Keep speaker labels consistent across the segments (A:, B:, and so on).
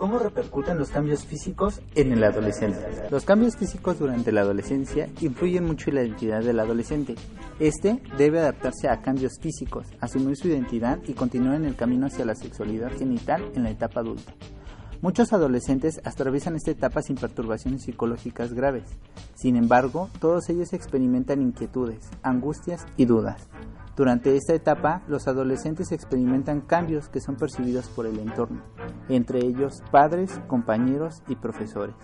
A: ¿Cómo repercuten los cambios físicos en el adolescente? Los cambios físicos durante la adolescencia influyen mucho en la identidad del adolescente. Este debe adaptarse a cambios físicos, asumir su identidad y continuar en el camino hacia la sexualidad genital en la etapa adulta. Muchos adolescentes atraviesan esta etapa sin perturbaciones psicológicas graves. Sin embargo, todos ellos experimentan inquietudes, angustias y dudas. Durante esta etapa, los adolescentes experimentan cambios que son percibidos por el entorno, entre ellos padres, compañeros y profesores.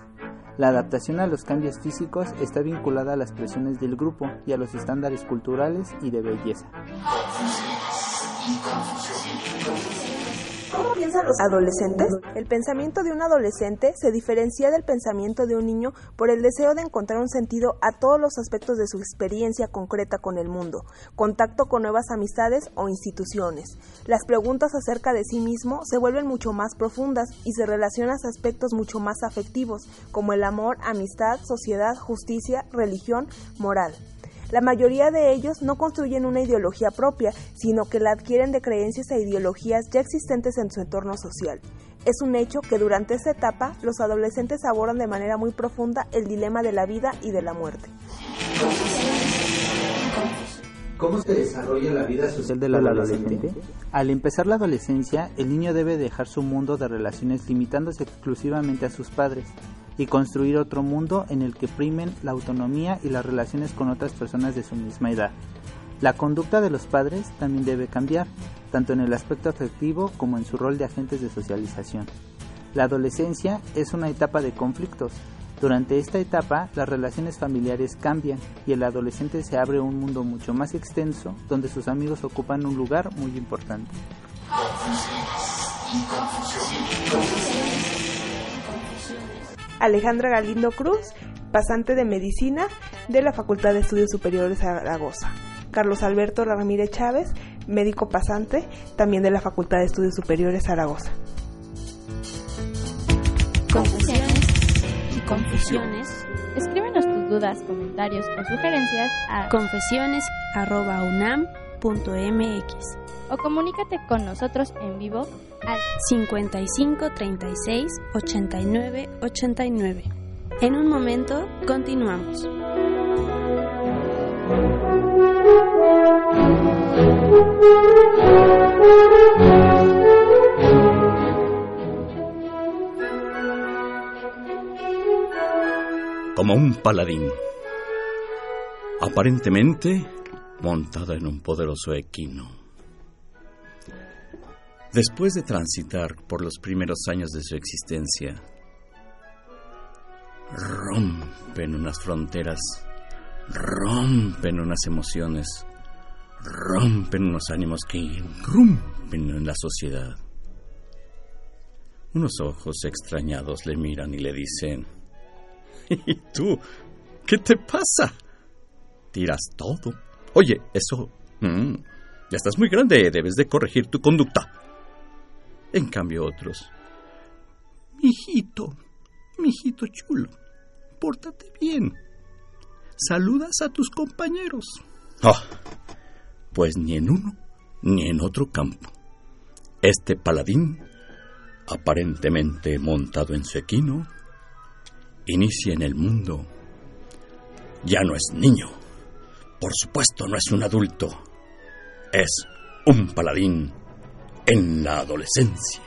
A: La adaptación a los cambios físicos está vinculada a las presiones del grupo y a los estándares culturales y de belleza.
B: ¿Cómo piensan los adolescentes? El pensamiento de un adolescente se diferencia del pensamiento de un niño por el deseo de encontrar un sentido a todos los aspectos de su experiencia concreta con el mundo, contacto con nuevas amistades o instituciones. Las preguntas acerca de sí mismo se vuelven mucho más profundas y se relacionan a aspectos mucho más afectivos, como el amor, amistad, sociedad, justicia, religión, moral. La mayoría de ellos no construyen una ideología propia, sino que la adquieren de creencias e ideologías ya existentes en su entorno social. Es un hecho que durante esta etapa los adolescentes abordan de manera muy profunda el dilema de la vida y de la muerte.
A: ¿Cómo se desarrolla la vida social del adolescente? Al empezar la adolescencia, el niño debe dejar su mundo de relaciones limitándose exclusivamente a sus padres y construir otro mundo en el que primen la autonomía y las relaciones con otras personas de su misma edad. La conducta de los padres también debe cambiar, tanto en el aspecto afectivo como en su rol de agentes de socialización. La adolescencia es una etapa de conflictos, durante esta etapa, las relaciones familiares cambian y el adolescente se abre un mundo mucho más extenso donde sus amigos ocupan un lugar muy importante.
B: Alejandra Galindo Cruz, pasante de medicina de la Facultad de Estudios Superiores Zaragoza. Carlos Alberto Ramírez Chávez, médico pasante, también de la Facultad de Estudios Superiores Zaragoza.
C: Confesiones y confusiones. Escríbenos tus dudas, comentarios o sugerencias a confesiones.unam.mx o comunícate con nosotros en vivo al 55 36 89 89. En un momento, continuamos.
D: Como un paladín. Aparentemente montada en un poderoso equino. Después de transitar por los primeros años de su existencia, rompen unas fronteras, rompen unas emociones, rompen unos ánimos que irrumpen en la sociedad. Unos ojos extrañados le miran y le dicen, ¿y tú? ¿Qué te pasa? Tiras todo. Oye, eso... mm, ya estás muy grande, debes de corregir tu conducta. En cambio otros... Mijito, mijito chulo, pórtate bien. Saludas a tus compañeros. Ah, pues ni en uno ni en otro campo. Este paladín, aparentemente montado en su equino, inicia en el mundo. Ya no es niño. Por supuesto, no es un adulto. Es un paladín en la adolescencia.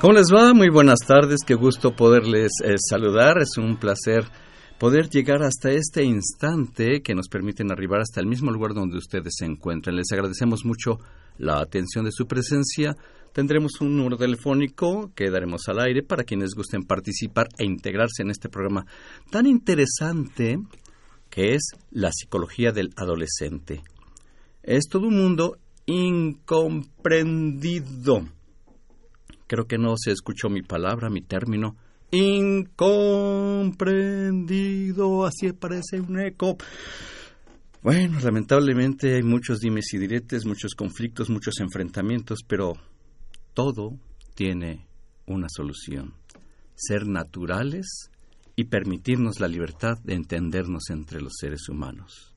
D: ¿Cómo les va? Muy buenas tardes, qué gusto poderles eh, saludar, es un placer poder llegar hasta este instante que nos permiten arribar hasta el mismo lugar donde ustedes se encuentran. Les agradecemos mucho la atención de su presencia. Tendremos un número telefónico que daremos al aire para quienes gusten participar e integrarse en este programa tan interesante que es la psicología del adolescente. Es todo un mundo incomprendido. Creo que no se escuchó mi palabra, mi término. Incomprendido, así parece un eco. Bueno, lamentablemente hay muchos dimes y diretes, muchos conflictos, muchos enfrentamientos, pero todo tiene una solución. Ser naturales y permitirnos la libertad de entendernos entre los seres humanos.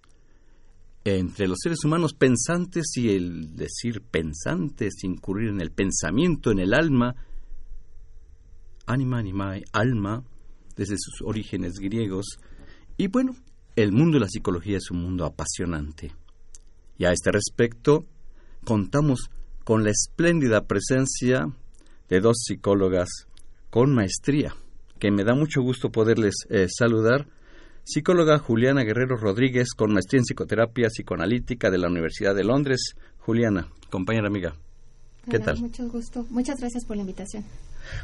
D: Entre los seres humanos pensantes y el decir pensantes, incurrir en el pensamiento, en el alma, anima, animae, alma, desde sus orígenes griegos. Y bueno, el mundo de la psicología es un mundo apasionante. Y a este respecto, contamos con la espléndida presencia de dos psicólogas con maestría, que me da mucho gusto poderles eh, saludar. Psicóloga Juliana Guerrero Rodríguez, con maestría en psicoterapia psicoanalítica de la Universidad de Londres. Juliana, compañera amiga, ¿qué tal?
E: Mucho gusto. Muchas gracias por la invitación.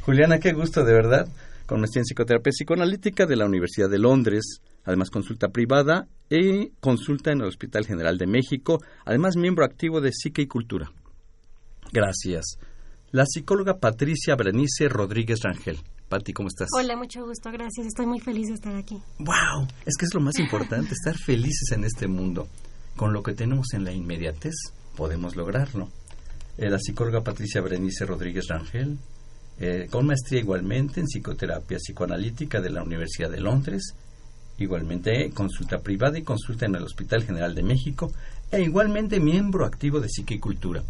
D: Juliana, qué gusto, de verdad. Con maestría en psicoterapia psicoanalítica de la Universidad de Londres, además consulta privada y consulta en el Hospital General de México, además miembro activo de Psique y Cultura. Gracias. La psicóloga Patricia Berenice Rodríguez Rangel. Pati, ¿cómo estás?
F: Hola, mucho gusto, gracias. Estoy muy feliz de estar aquí.
D: ¡Wow! Es que es lo más importante, estar felices en este mundo. Con lo que tenemos en la inmediatez, podemos lograrlo. Eh, la psicóloga Patricia Berenice Rodríguez Rangel, eh, con maestría igualmente en psicoterapia psicoanalítica de la Universidad de Londres, igualmente consulta privada y consulta en el Hospital General de México, e igualmente miembro activo de Psiquicultura.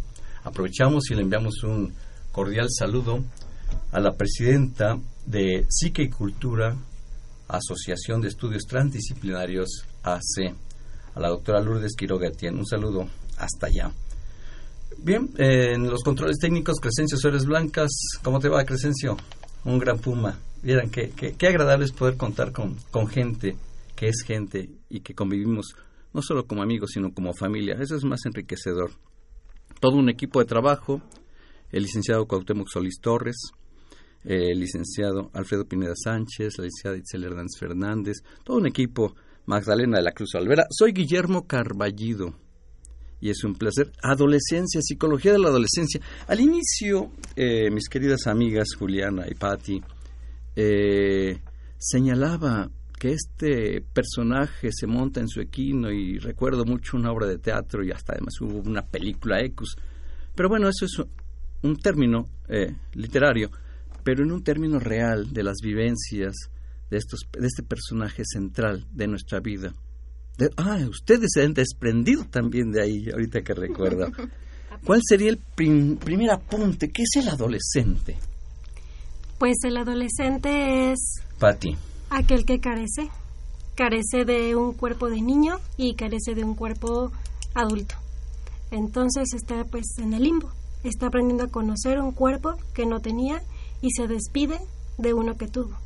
D: Aprovechamos y le enviamos un cordial saludo a la presidenta de Psique y Cultura, Asociación de Estudios Transdisciplinarios AC, a la doctora Lourdes Quiroga Etienne. Un saludo hasta allá. Bien, en los controles técnicos, Crescencio Suárez Blancas, ¿cómo te va, Crescencio? Un gran puma. Vieran qué, qué, qué agradable es poder contar con, con gente que es gente y que convivimos no solo como amigos, sino como familia. Eso es más enriquecedor. Todo un equipo de trabajo, el licenciado Cuauhtémoc Solís Torres, el licenciado Alfredo Pineda Sánchez, la licenciada Itzel Hernández Fernández, todo un equipo, Magdalena de la Cruz Alvera. Soy Guillermo Carballido y es un placer. Adolescencia, psicología de la adolescencia. Al inicio, eh, mis queridas amigas Juliana y Patti, eh, señalaba que este personaje se monta en su equino y recuerdo mucho una obra de teatro y hasta además hubo una película Ecus. Pero bueno, eso es un término eh, literario, pero en un término real de las vivencias de, estos, de este personaje central de nuestra vida. ah, ustedes se han desprendido también de ahí, ahorita que recuerdo. ¿Cuál sería el primer apunte? ¿Qué es el adolescente?
F: Pues el adolescente es...
D: Patti.
F: Aquel que carece. Carece de un cuerpo de niño y carece de un cuerpo adulto. Entonces está pues en el limbo. Está aprendiendo a conocer un cuerpo que no tenía y se despide de uno que tuvo.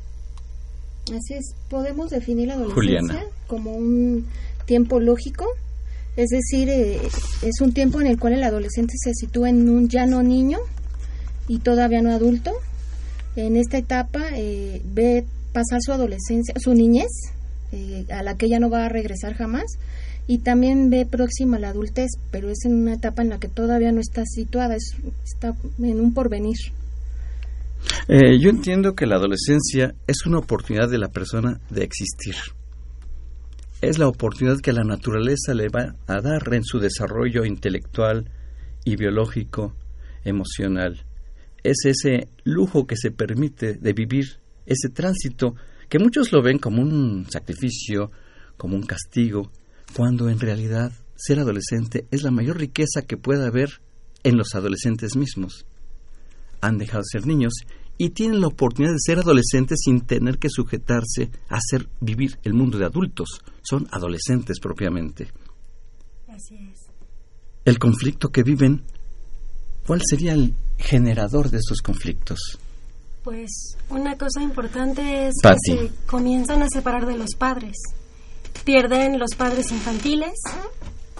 E: Así es, podemos definir la adolescencia como un tiempo lógico, es decir, eh, es un tiempo en el cual el adolescente se sitúa en un ya no niño y todavía no adulto. En esta etapa eh, ve pasar su adolescencia, su niñez, eh, a la que ella no va a regresar jamás, y también ve próxima la adultez, pero es en una etapa en la que todavía no está situada, es, está en un porvenir.
D: Eh, yo entiendo que la adolescencia es una oportunidad de la persona de existir. Es la oportunidad que la naturaleza le va a dar en su desarrollo intelectual y biológico, emocional. Es ese lujo que se permite de vivir ese tránsito que muchos lo ven como un sacrificio, como un castigo, cuando en realidad ser adolescente es la mayor riqueza que puede haber en los adolescentes mismos. Han dejado de ser niños y tienen la oportunidad de ser adolescentes sin tener que sujetarse a hacer vivir el mundo de adultos. Son adolescentes propiamente.
F: Así es.
D: El conflicto que viven, ¿cuál sería el generador de estos conflictos?
F: Pues una cosa importante es que se comienzan a separar de los padres. Pierden los padres infantiles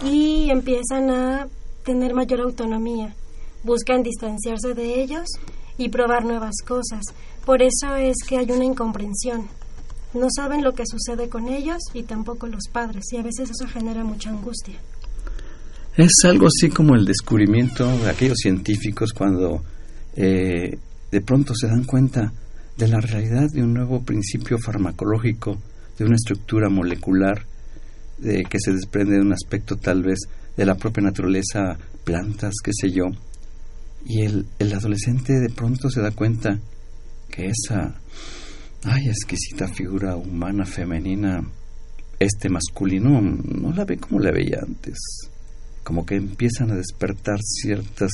F: y empiezan a tener mayor autonomía. Buscan distanciarse de ellos y probar nuevas cosas. Por eso es que hay una incomprensión. No saben lo que sucede con ellos y tampoco los padres, y a veces eso genera mucha angustia.
D: Es algo así como el descubrimiento de aquellos científicos cuando eh, de pronto se dan cuenta de la realidad de un nuevo principio farmacológico, de una estructura molecular de, que se desprende de un aspecto tal vez de la propia naturaleza, plantas, qué sé yo. Y el, el adolescente de pronto se da cuenta que esa, ay, exquisita figura humana femenina, este masculino, no la ve como la veía antes. Como que empiezan a despertar ciertas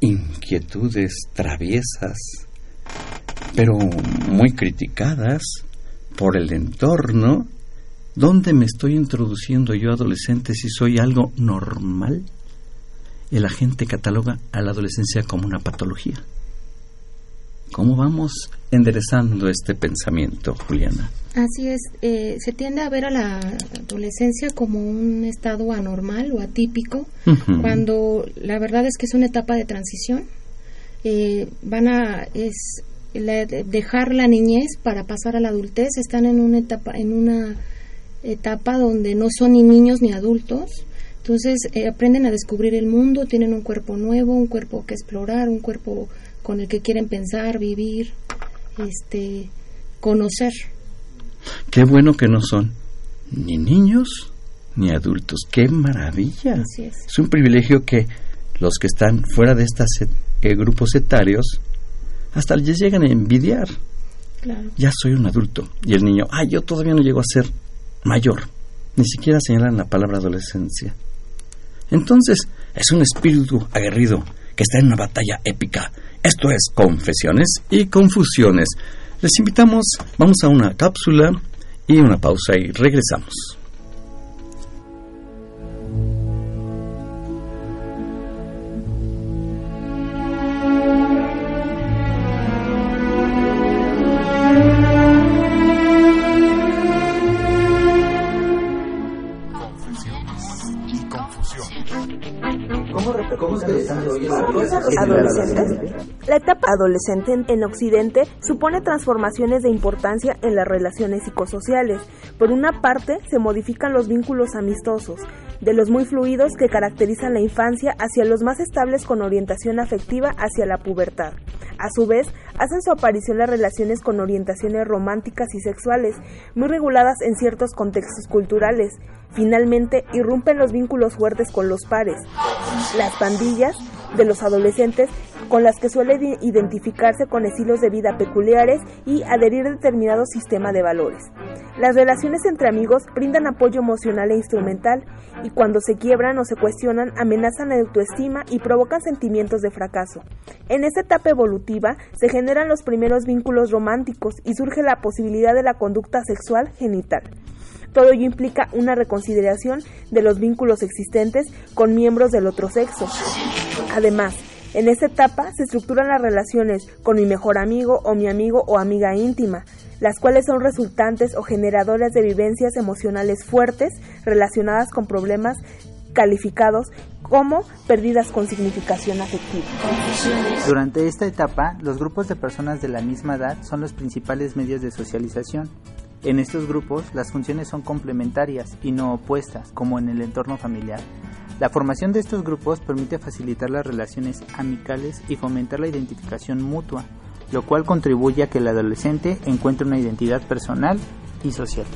D: inquietudes traviesas, pero muy criticadas por el entorno. ¿Dónde me estoy introduciendo yo adolescente si soy algo normal? El agente cataloga a la adolescencia como una patología. ¿Cómo vamos enderezando este pensamiento, Juliana?
E: Así es, eh, se tiende a ver a la adolescencia como un estado anormal o atípico, cuando la verdad es que es una etapa de transición. Eh, van a es dejar la niñez para pasar a la adultez, están en una etapa en una etapa donde no son ni niños ni adultos, entonces eh, aprenden a descubrir el mundo, tienen un cuerpo nuevo, un cuerpo que explorar, un cuerpo con el que quieren pensar, vivir, este, conocer.
D: Qué bueno que no son ni niños ni adultos. Qué maravilla. es. un privilegio que los que están fuera de estos eh, grupos etarios hasta les llegan a envidiar. Ya soy un adulto. Y el niño, ah, yo todavía no llego a ser mayor. Ni siquiera señalan la palabra adolescencia. Entonces, es un espíritu aguerrido que está en una batalla épica esto es Confesiones y Confusiones. Les invitamos, vamos a una cápsula y una pausa y regresamos.
B: Adolescente en Occidente supone transformaciones de importancia en las relaciones psicosociales. Por una parte, se modifican los vínculos amistosos, de los muy fluidos que caracterizan la infancia hacia los más estables con orientación afectiva hacia la pubertad. A su vez, hacen su aparición las relaciones con orientaciones románticas y sexuales, muy reguladas en ciertos contextos culturales. Finalmente, irrumpen los vínculos fuertes con los pares. Las pandillas de los adolescentes con las que suelen identificarse con estilos de vida peculiares y adherir a determinado sistema de valores. Las relaciones entre amigos brindan apoyo emocional e instrumental y cuando se quiebran o se cuestionan amenazan la autoestima y provocan sentimientos de fracaso. En esta etapa evolutiva se generan los primeros vínculos románticos y surge la posibilidad de la conducta sexual genital. Todo ello implica una reconsideración de los vínculos existentes con miembros del otro sexo. Además, en esta etapa se estructuran las relaciones con mi mejor amigo o mi amigo o amiga íntima, las cuales son resultantes o generadoras de vivencias emocionales fuertes relacionadas con problemas calificados como perdidas con significación afectiva.
A: Durante esta etapa, los grupos de personas de la misma edad son los principales medios de socialización. En estos grupos, las funciones son complementarias y no opuestas, como en el entorno familiar. La formación de estos grupos permite facilitar las relaciones amicales y fomentar la identificación mutua, lo cual contribuye a que el adolescente encuentre una identidad personal y social.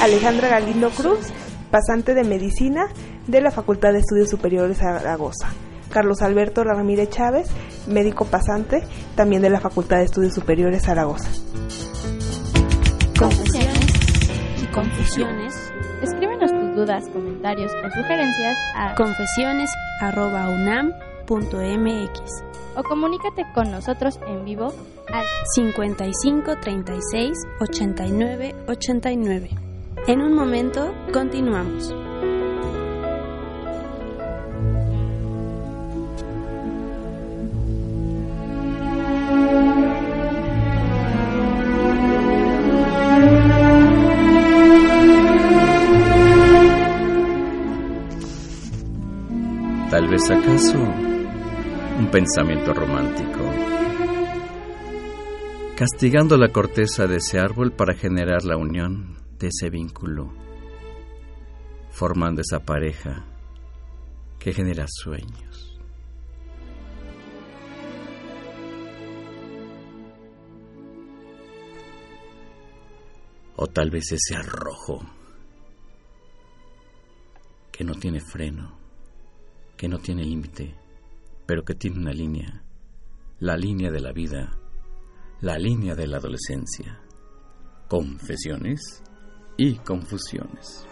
B: Alejandra Galindo Cruz, pasante de medicina de la Facultad de Estudios Superiores Zaragoza. Carlos Alberto Ramírez Chávez, médico pasante, también de la Facultad de Estudios Superiores Zaragoza.
C: Confesiones y confusiones. Escríbenos tus dudas, comentarios o sugerencias a confesiones.unam.mx o comunícate con nosotros en vivo al
G: 55 36 89 89. En un momento, continuamos.
D: Acaso un pensamiento romántico, castigando la corteza de ese árbol para generar la unión de ese vínculo formando esa pareja que genera sueños. O tal vez ese arrojo que no tiene freno, que no tiene límite, pero que tiene una línea, la línea de la vida, la línea de la adolescencia. Confesiones y confusiones.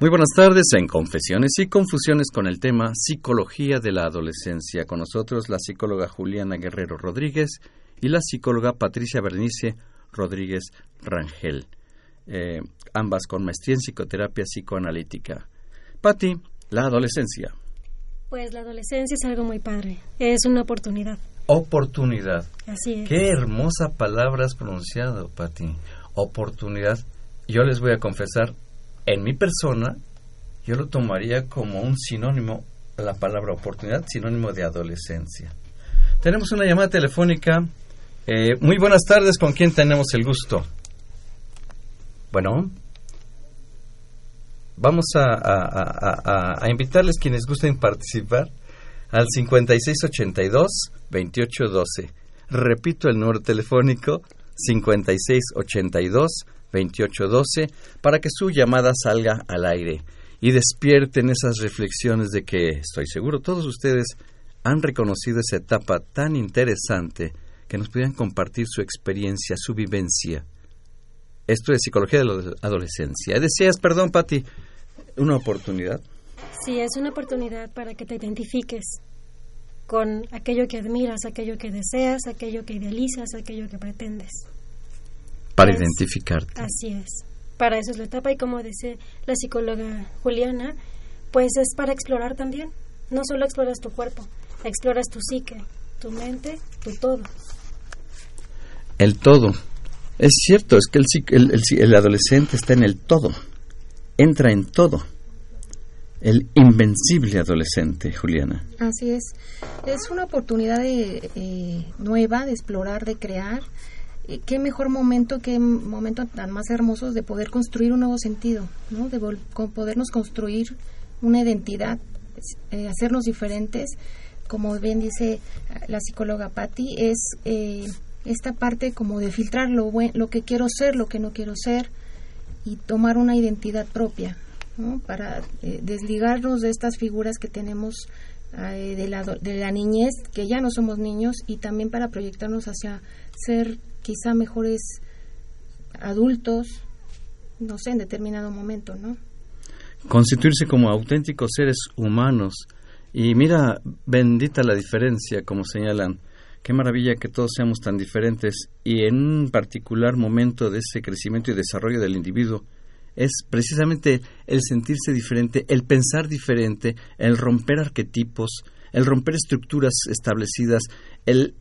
D: Muy buenas tardes en Confesiones y Confusiones con el tema Psicología de la Adolescencia. Con nosotros la psicóloga Juliana Guerrero Rodríguez y la psicóloga Patricia Bernice Rodríguez Rangel, eh, ambas con maestría en psicoterapia psicoanalítica. Patti, la adolescencia.
F: Pues la adolescencia es algo muy padre, es una oportunidad.
D: Oportunidad.
F: Así es.
D: Qué hermosa palabra has pronunciado, Patti. Oportunidad. Yo les voy a confesar, en mi persona, yo lo tomaría como un sinónimo, la palabra oportunidad, sinónimo de adolescencia. Tenemos una llamada telefónica. Eh, muy buenas tardes, ¿con quién tenemos el gusto? Bueno, vamos a, a invitarles quienes gusten participar al 5682-2812. Repito el número telefónico 5682 2812 para que su llamada salga al aire y despierten esas reflexiones de que estoy seguro todos ustedes han reconocido esa etapa tan interesante que nos pudieran compartir su experiencia, su vivencia. Esto es psicología de la adolescencia. Decías, perdón, Patti, una oportunidad.
F: Sí, es una oportunidad para que te identifiques con aquello que admiras, aquello que deseas, aquello que idealizas, aquello que pretendes
D: para identificarte.
F: Así es. Para eso es la etapa y como dice la psicóloga Juliana, pues es para explorar también. No solo exploras tu cuerpo, exploras tu psique, tu mente, tu todo.
D: El todo. Es cierto, es que el, el, el adolescente está en el todo, entra en todo. El invencible adolescente, Juliana.
E: Así es. Es una oportunidad de, eh, nueva de explorar, de crear qué mejor momento, qué momento tan más hermoso de poder construir un nuevo sentido, ¿no? De podernos construir una identidad, eh, hacernos diferentes, como bien dice la psicóloga Patti, es eh, esta parte como de filtrar lo, lo que quiero ser, lo que no quiero ser y tomar una identidad propia. Para eh, desligarnos de estas figuras que tenemos de, la, de la niñez, que ya no somos niños, y también para proyectarnos hacia ser quizá mejores adultos, no sé, en determinado momento, ¿no?
D: Constituirse como auténticos seres humanos. Y mira, bendita la diferencia, como señalan. Qué maravilla que todos seamos tan diferentes y en un particular momento de ese crecimiento y desarrollo del individuo es precisamente el sentirse diferente, el pensar diferente, el romper arquetipos, el romper estructuras establecidas, el,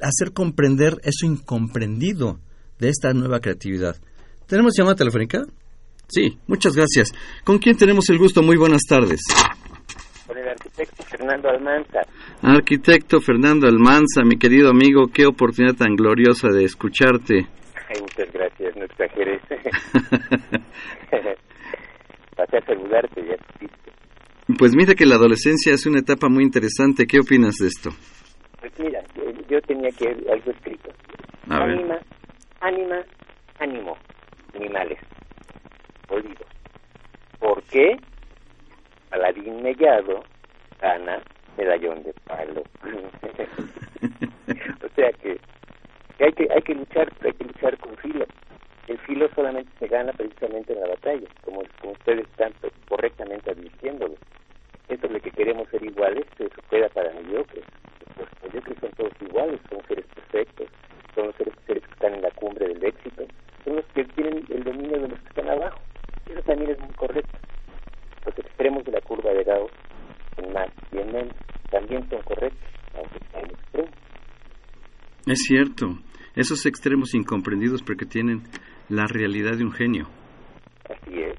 D: hacer comprender eso incomprendido de esta nueva creatividad. ¿Tenemos llamada telefónica? Sí, muchas gracias. ¿Con quién tenemos el gusto? Muy buenas tardes.
H: Con el arquitecto Fernando Almanza.
D: Arquitecto Fernando Almanza, mi querido amigo, qué oportunidad tan gloriosa de escucharte.
H: Ay, muchas gracias, no exageres. Pasé a saludarte, ya
D: pues mira que la adolescencia es una etapa muy interesante. ¿Qué opinas de esto?
H: Pues mira, yo tenía que algo escrito. Ánima, ánima, ánimo, animales, olvido. ¿Por qué? Paladín mellado, Ana, medallón de palo. o sea que, hay que hay que luchar, hay que luchar con filo. El filo solamente se gana precisamente en la batalla, como, ustedes están correctamente advirtiéndolo. Eso es lo que queremos ser iguales se supera para mediocres. Los mediocres son todos iguales, son seres perfectos, son los seres, seres que están en la cumbre del éxito, son los que tienen el dominio de los que están abajo. Eso también es muy correcto. Los extremos de la curva de Gauss, en más y en menos, también son correctos, aunque están extremos.
D: Es cierto, esos extremos incomprendidos porque tienen la realidad de un genio.
H: Así es.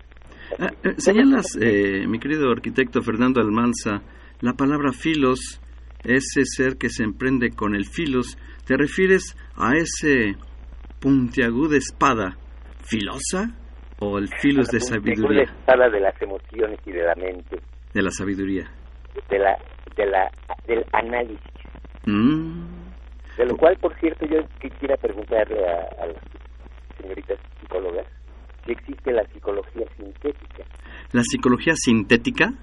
D: Ah, eh, señalas, eh, mi querido arquitecto Fernando Almanza, la palabra filos ese ser que se emprende con el filos, ¿te refieres a ese puntiaguda espada filosa o el filos de sabiduría?
H: La espada de las emociones y de la mente.
D: De la sabiduría.
H: De la, de la, del análisis.
D: Mm.
H: De lo cual, por cierto, yo quisiera preguntarle a, a las señoritas psicólogas si existe la psicología sintética.
D: ¿La psicología sintética?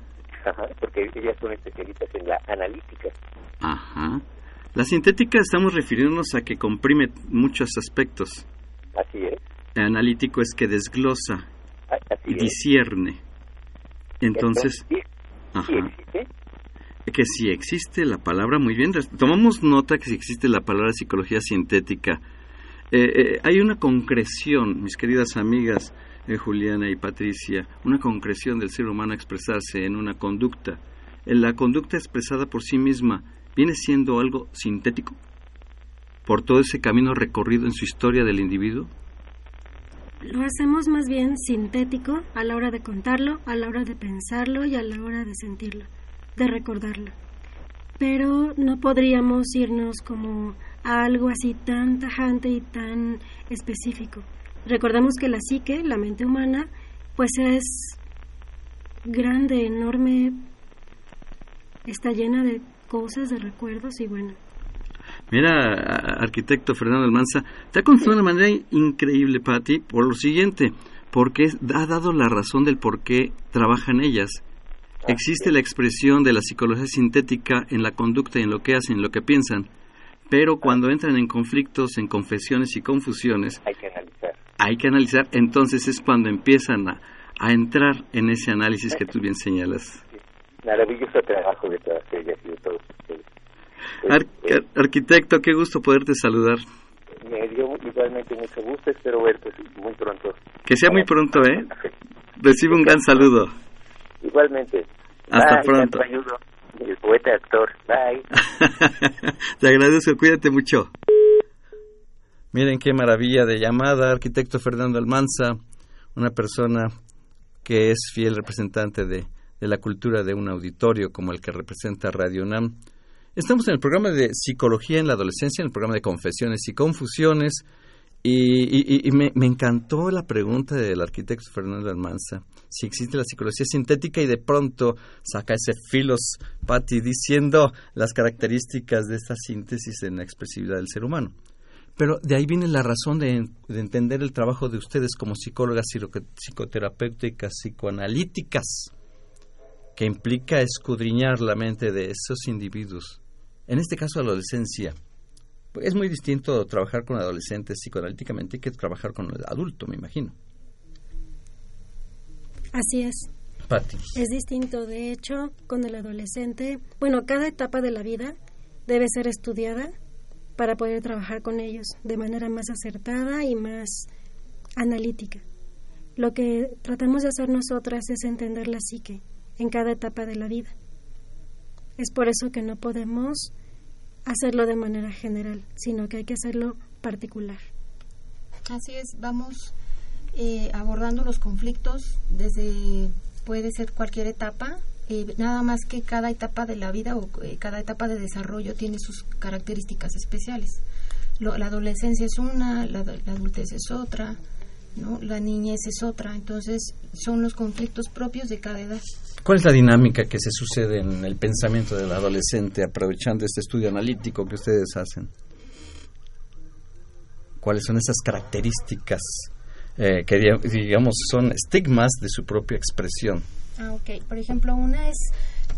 H: Ajá, porque ellas son especialistas en la analítica.
D: Ajá. La sintética estamos refiriéndonos a que comprime muchos aspectos.
H: Así es.
D: El analítico es que desglosa
H: y
D: discierne. Entonces,
H: ¿sí,
D: ajá.
H: existe?
D: Que sí existe la palabra, muy bien. Tomamos nota que sí existe la palabra psicología sintética. Eh, eh, hay una concreción, mis queridas amigas eh, Juliana y Patricia, una concreción del ser humano expresarse en una conducta. La conducta expresada por sí misma viene siendo algo sintético por todo ese camino recorrido en su historia del individuo.
F: Lo hacemos más bien sintético a la hora de contarlo, a la hora de pensarlo y a la hora de sentirlo, de recordarlo. Pero no podríamos irnos como a algo así tan tajante y tan específico. Recordemos que la psique, la mente humana, pues es grande, enorme, está llena de cosas, de recuerdos y bueno.
D: Mira, arquitecto Fernando Almanza, te ha contado de una manera increíble, Patti, por lo siguiente, porque ha dado la razón del por qué trabajan ellas. Existe la expresión de la psicología sintética en la conducta y en lo que hacen, en lo que piensan, pero cuando entran en conflictos, en confesiones y confusiones,
H: hay que analizar.
D: Hay que analizar, entonces es cuando empiezan a, a entrar en ese análisis que tú bien señalas.
H: Maravilloso trabajo de todas ellas y de todos ustedes.
D: Ar arquitecto, qué gusto poderte saludar.
H: Me dio igualmente mucho gusto, espero verte muy pronto.
D: Que sea muy pronto, ¿eh? Recibe un gran saludo.
H: Igualmente.
D: Hasta
H: Bye,
D: pronto.
H: El poeta actor. Bye.
D: Te agradezco, cuídate mucho. Miren qué maravilla de llamada, arquitecto Fernando Almanza, una persona que es fiel representante de, de la cultura de un auditorio como el que representa Radio UNAM. Estamos en el programa de Psicología en la Adolescencia, en el programa de Confesiones y Confusiones, y, y, y me, me, encantó la pregunta del arquitecto Fernando Almanza, si existe la psicología sintética y de pronto saca ese filos, Patti, diciendo las características de esta síntesis en la expresividad del ser humano. Pero de ahí viene la razón de, de entender el trabajo de ustedes como psicólogas psicoterapéuticas, psicoanalíticas, que implica escudriñar la mente de esos individuos. En este caso, adolescencia. Es muy distinto trabajar con adolescentes psicoanalíticamente que trabajar con el adulto, me imagino.
F: Así es. Es distinto, de hecho, con el adolescente. Bueno, cada etapa de la vida debe ser estudiada para poder trabajar con ellos de manera más acertada y más analítica. Lo que tratamos de hacer nosotras es entender la psique en cada etapa de la vida. Es por eso que no podemos hacerlo de manera general, sino que hay que hacerlo particular.
E: Así es, vamos eh, abordando los conflictos desde, puede ser cualquier etapa, eh, nada más que cada etapa de la vida o eh, cada etapa de desarrollo tiene sus características especiales. Lo, la adolescencia es una, la, la adultez es otra, ¿no? la niñez es otra, entonces son los conflictos propios de cada edad.
D: ¿Cuál es la dinámica que se sucede en el pensamiento del adolescente aprovechando este estudio analítico que ustedes hacen? ¿Cuáles son esas características eh, que digamos son estigmas de su propia expresión?
E: Ah, ok. Por ejemplo, una es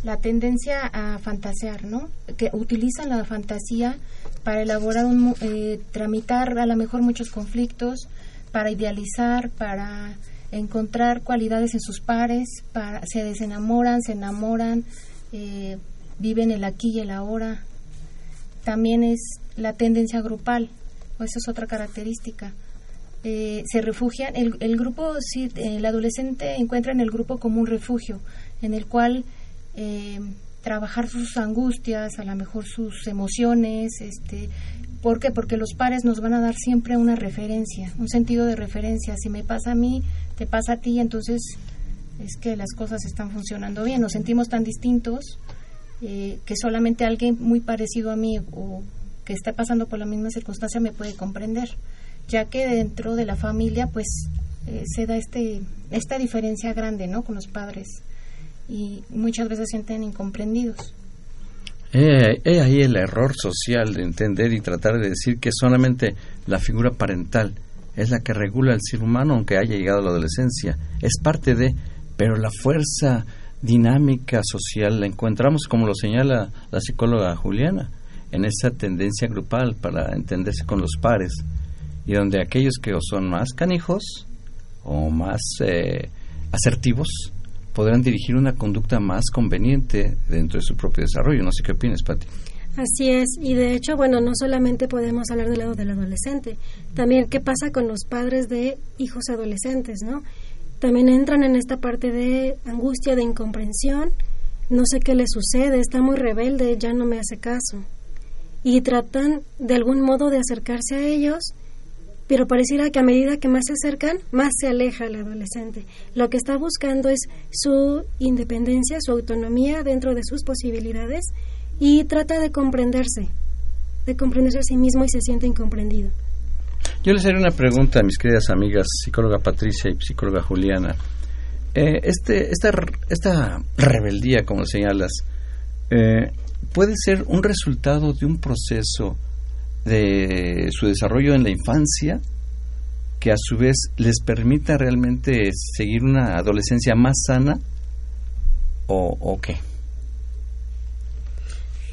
E: la tendencia a fantasear, ¿no? Que utilizan la fantasía para elaborar un, eh, tramitar a lo mejor muchos conflictos, para idealizar, para encontrar cualidades en sus pares, para, se desenamoran, se enamoran, eh, viven el aquí y el ahora. También es la tendencia grupal, o esa es otra característica. Eh, se refugian, el, el grupo, sí, el adolescente encuentra en el grupo como un refugio, en el cual eh, trabajar sus angustias, a lo mejor sus emociones, este, ¿Por qué? Porque los pares nos van a dar siempre una referencia, un sentido de referencia. Si me pasa a mí, te pasa a ti, entonces es que las cosas están funcionando bien. Nos sentimos tan distintos eh, que solamente alguien muy parecido a mí o que está pasando por la misma circunstancia me puede comprender, ya que dentro de la familia pues eh, se da este esta diferencia grande, ¿no? Con los padres y muchas veces se sienten incomprendidos.
D: Eh, ahí el error social de entender y tratar de decir que solamente la figura parental es la que regula al ser humano aunque haya llegado a la adolescencia. Es parte de, pero la fuerza dinámica social la encontramos, como lo señala la psicóloga Juliana, en esa tendencia grupal para entenderse con los pares, y donde aquellos que son más canijos o más eh, asertivos podrán dirigir una conducta más conveniente dentro de su propio desarrollo. No sé qué opinas, Patti.
F: Así es, y de hecho, bueno, no solamente podemos hablar del lado del adolescente, también qué pasa con los padres de hijos adolescentes, ¿no? También entran en esta parte de angustia, de incomprensión, no sé qué le sucede, está muy rebelde, ya no me hace caso. Y tratan de algún modo de acercarse a ellos pero pareciera que a medida que más se acercan, más se aleja el adolescente. Lo que está buscando es su independencia, su autonomía dentro de sus posibilidades y trata de comprenderse, de comprenderse a sí mismo y se siente incomprendido.
D: Yo les haré una pregunta a mis queridas amigas, psicóloga Patricia y psicóloga Juliana. Eh, este, esta, esta rebeldía, como señalas, eh, puede ser un resultado de un proceso de su desarrollo en la infancia que a su vez les permita realmente seguir una adolescencia más sana o, qué?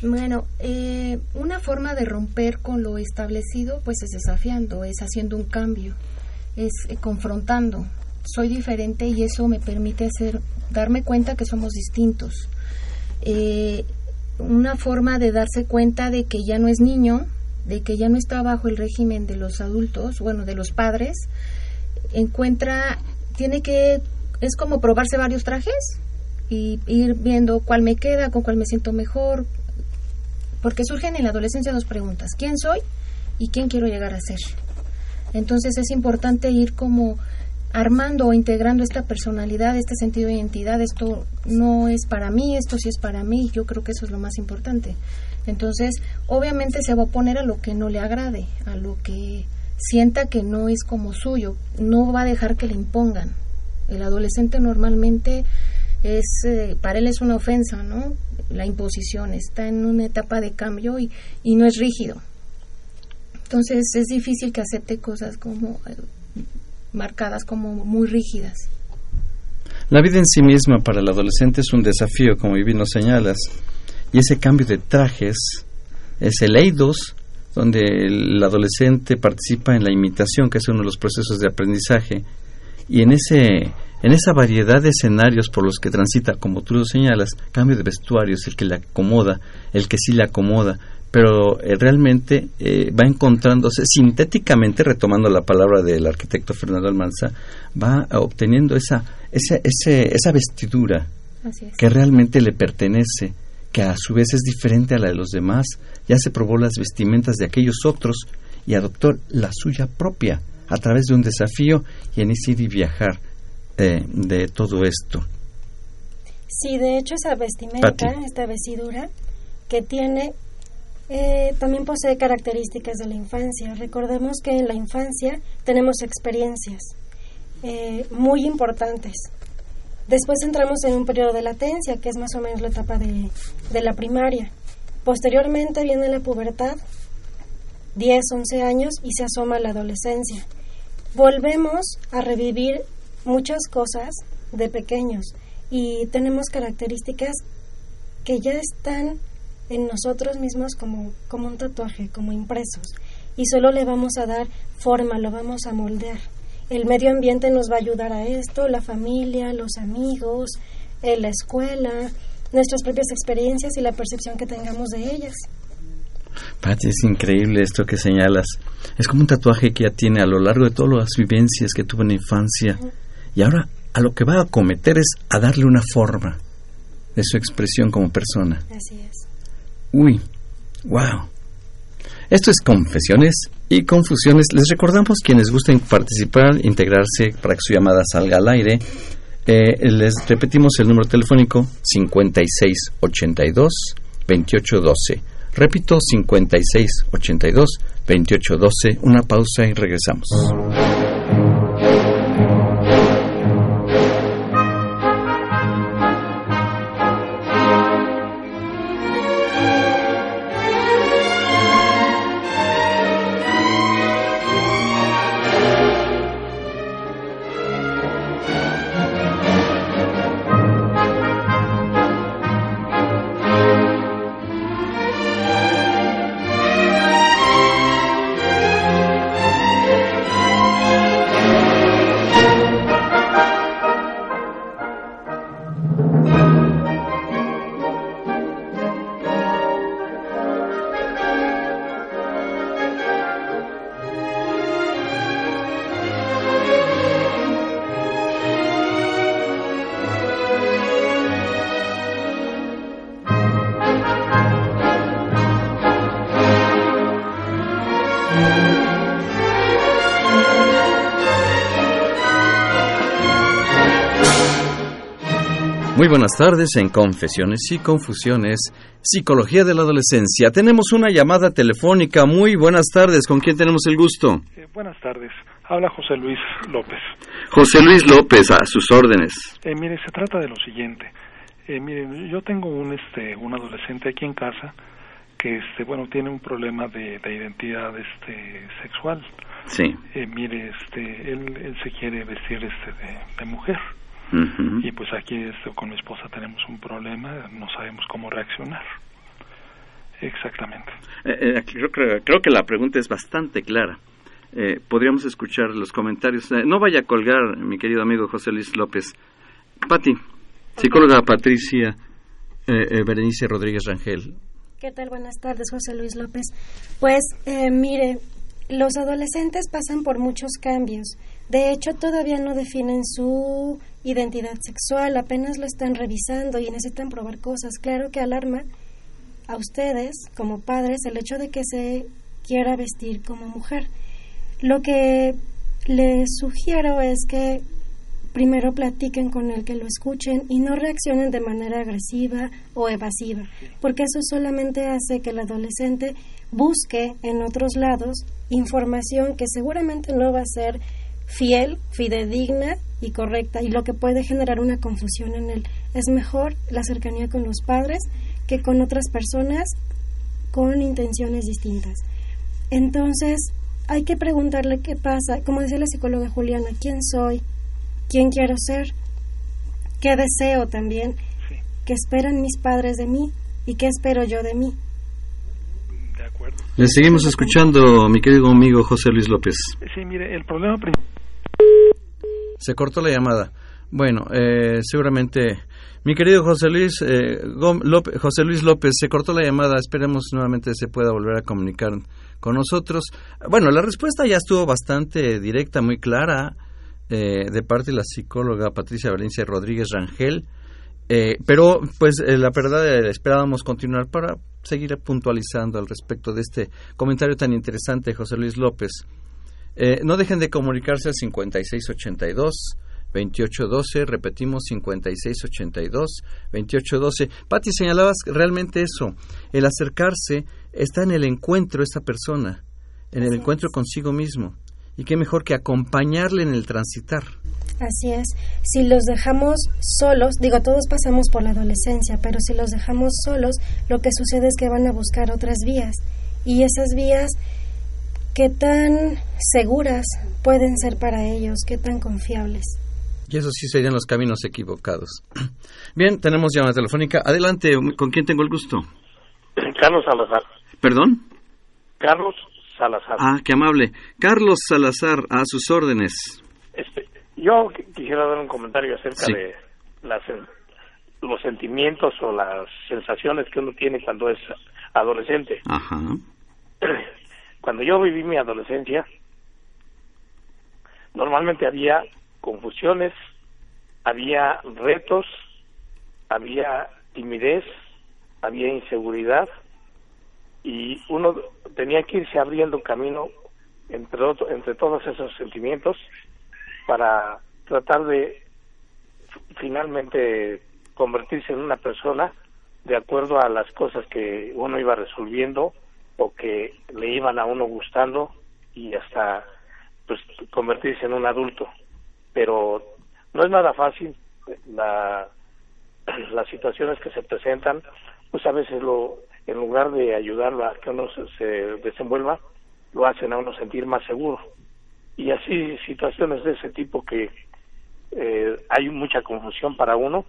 E: Bueno, eh, una forma de romper con lo establecido pues es desafiando, es haciendo un cambio, es eh, confrontando. Soy diferente y eso me permite hacer, darme cuenta que somos distintos. Eh, una forma de darse cuenta de que ya no es niño, de que ya no está bajo el régimen de los adultos, bueno, de los padres, encuentra, tiene que, es como probarse varios trajes y ir viendo cuál me queda, con cuál me siento mejor, porque surgen en la adolescencia dos preguntas, ¿quién soy y quién quiero llegar a ser? Entonces es importante ir como armando o integrando esta personalidad, este sentido de identidad, esto no es para mí, esto sí es para mí, yo creo que eso es lo más importante. Entonces, obviamente se va a oponer a lo que no le agrade, a lo que sienta que no es como suyo, no va a dejar que le impongan. El adolescente normalmente es, eh, para él es una ofensa, ¿no? La imposición, está en una etapa de cambio y, y no es rígido. Entonces es difícil que acepte cosas como eh, marcadas como muy rígidas.
D: La vida en sí misma para el adolescente es un desafío, como bien lo señalas. Y ese cambio de trajes es el EIDOS, donde el adolescente participa en la imitación, que es uno de los procesos de aprendizaje. Y en, ese, en esa variedad de escenarios por los que transita, como tú lo señalas, cambio de vestuario es el que le acomoda, el que sí le acomoda, pero eh, realmente eh, va encontrándose sintéticamente, retomando la palabra del arquitecto Fernando Almanza, va obteniendo esa, esa, esa vestidura que realmente le pertenece que a su vez es diferente a la de los demás, ya se probó las vestimentas de aquellos otros y adoptó la suya propia a través de un desafío y en ese ir y viajar eh, de todo esto.
F: Sí, de hecho esa vestimenta, esta vestidura que tiene, eh, también posee características de la infancia. Recordemos que en la infancia tenemos experiencias eh, muy importantes Después entramos en un periodo de latencia, que es más o menos la etapa de, la primaria. Posteriormente viene la pubertad, 10, 11 años, y se asoma la adolescencia. Volvemos a revivir muchas cosas de pequeños y tenemos características que ya están en nosotros mismos como, como un tatuaje, como impresos, y solo le vamos a dar forma, lo vamos a moldear el medio ambiente nos va a ayudar a esto, la familia, los amigos, eh, la escuela, nuestras propias experiencias y la percepción que tengamos de ellas.
D: Pati, es increíble esto que señalas. Es como un tatuaje que ya tiene a lo largo de todas las vivencias que tuvo en la infancia. Y ahora a lo que va a cometer es a darle una forma de su expresión como persona.
F: Así es.
D: Uy, wow. Esto es Confesiones y Confusiones. Les recordamos quienes gusten participar, integrarse para que su llamada salga al aire. Eh, les repetimos el número telefónico 5682 2812. Repito, 5682-2812. Una pausa y regresamos. Muy buenas tardes en Confesiones y Confusiones, Psicología de la Adolescencia. Tenemos una llamada telefónica. Muy buenas tardes. ¿Con quién tenemos el gusto?
I: Eh, buenas tardes. Habla José Luis López.
D: José Luis López, a sus órdenes.
I: Eh, mire, se trata de lo siguiente. Eh, mire, yo tengo un, este, un adolescente aquí en casa que, este, bueno, tiene un problema de, identidad este, sexual.
D: Sí.
I: Eh, mire, este, él, él se quiere vestir este, de mujer y pues aquí esto, con mi esposa tenemos un problema, no sabemos cómo reaccionar. Exactamente.
D: Eh, eh creo, creo, que la pregunta es bastante clara. Eh, podríamos escuchar los comentarios. Eh, no vaya a colgar, mi querido amigo José Luis López. Pati, psicóloga Patricia Berenice Rodríguez Rangel.
F: ¿Qué tal? Buenas tardes, José Luis López. Pues mire, los adolescentes pasan por muchos cambios. De hecho, todavía no definen su identidad sexual, apenas lo están revisando y necesitan probar cosas. Claro que alarma a ustedes como padres el hecho de que se quiera vestir como mujer. Lo que les sugiero es que primero platiquen con él, que lo escuchen y no reaccionen de manera agresiva o evasiva, porque eso solamente hace que el adolescente busque en otros lados información que seguramente no va a ser fiel, fidedigna y correcta y lo que puede generar una confusión en él. Es mejor la cercanía con los padres que con otras personas con intenciones distintas. Entonces, hay que preguntarle qué pasa, como decía la psicóloga Juliana, quién soy, quién quiero ser, qué deseo también, qué esperan mis padres de mí y qué espero yo de mí.
I: De acuerdo.
D: Le seguimos escuchando, mi querido amigo José Luis López.
I: Sí, mire, el problema principal
D: se cortó la llamada. Bueno, eh, seguramente mi querido José Luis, eh, López, José Luis López, se cortó la llamada. Esperemos nuevamente se pueda volver a comunicar con nosotros. Bueno, la respuesta ya estuvo bastante directa, muy clara, eh, de parte de la psicóloga Patricia Valencia Rodríguez Rangel. pero, pues, la verdad, esperábamos continuar para seguir puntualizando al respecto de este comentario tan interesante, José Luis López. Eh, no dejen de comunicarse al 5682 2812, repetimos 5682 2812. Patti, señalabas realmente eso, el acercarse está en el encuentro esta persona, en el encuentro consigo mismo. Y qué mejor que acompañarle en el transitar.
F: Así es. Si los dejamos solos, digo, todos pasamos por la adolescencia, pero si los dejamos solos, lo que sucede es que van a buscar otras vías. Y esas vías qué tan seguras pueden ser para ellos, qué tan confiables.
D: Y eso sí serían los caminos equivocados. Bien, tenemos llamada telefónica. Adelante, ¿con quién tengo el gusto?
J: Carlos Salazar.
D: ¿Perdón?
J: Carlos Salazar.
D: Ah, qué amable. Carlos Salazar, a sus órdenes.
J: Este, yo quisiera dar un comentario acerca de las, los sentimientos o las sensaciones que uno tiene cuando es adolescente.
D: Ajá.
J: Cuando yo viví mi adolescencia, normalmente había confusiones, había retos, había timidez, había inseguridad y uno tenía que irse abriendo camino entre, entre todos esos sentimientos para tratar de finalmente convertirse en una persona de acuerdo a las cosas que uno iba resolviendo o que le iban a uno gustando y hasta pues convertirse en un adulto. Pero no es nada fácil la las situaciones que se presentan pues a veces lo en lugar de ayudarlo a que uno se, desenvuelva lo hacen a uno sentir más seguro. Y así situaciones de ese tipo que eh, hay mucha confusión para uno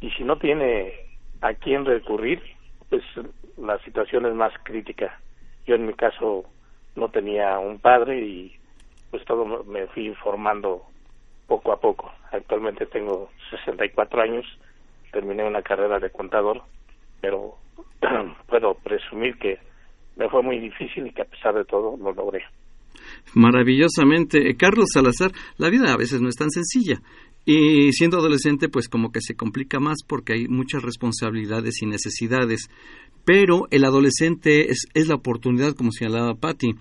J: y si no tiene a quién recurrir pues la situación es más crítica yo en mi caso no tenía un padre y pues todo me fui informando poco a poco. Actualmente tengo 64 años, terminé una carrera de contador, pero puedo presumir que me fue muy difícil y que a pesar de todo lo logré.
D: Maravillosamente. Eh, Carlos Salazar, la vida a veces no es tan sencilla. Y siendo adolescente, pues como que se complica más porque hay muchas responsabilidades y necesidades. Pero el adolescente es, es la oportunidad, como señalaba Patti.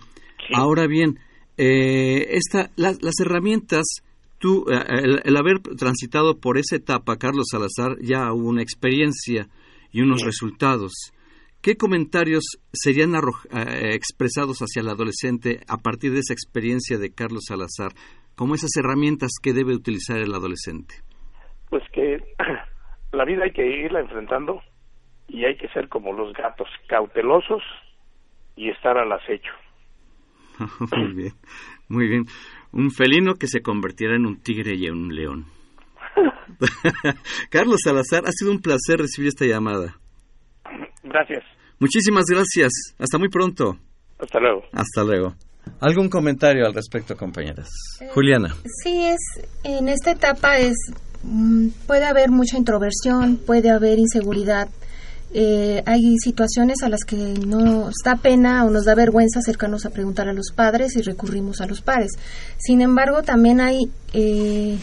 D: Ahora bien, eh, esta, las herramientas tú, eh, el, haber transitado por esa etapa, Carlos Salazar, ya hubo una experiencia y unos resultados. ¿Qué comentarios serían eh, expresados hacia el adolescente a partir de esa experiencia de Carlos Salazar, como esas herramientas que debe utilizar el adolescente?
J: Pues que la vida hay que irla enfrentando y hay que ser como los gatos, cautelosos y estar al acecho.
D: muy bien, muy bien un felino que se convirtiera en un tigre y en un león. Carlos Salazar, ha sido un placer recibir esta llamada.
J: Gracias.
D: Muchísimas gracias. Hasta muy pronto.
J: Hasta luego.
D: Hasta luego. ¿Algún comentario al respecto, compañeras? Eh, Juliana.
E: Sí, es en esta etapa es mm, puede haber mucha introversión, puede haber inseguridad eh, hay situaciones a las que nos da pena o nos da vergüenza acercarnos a preguntar a los padres y recurrimos a los padres. Sin embargo, también hay eh,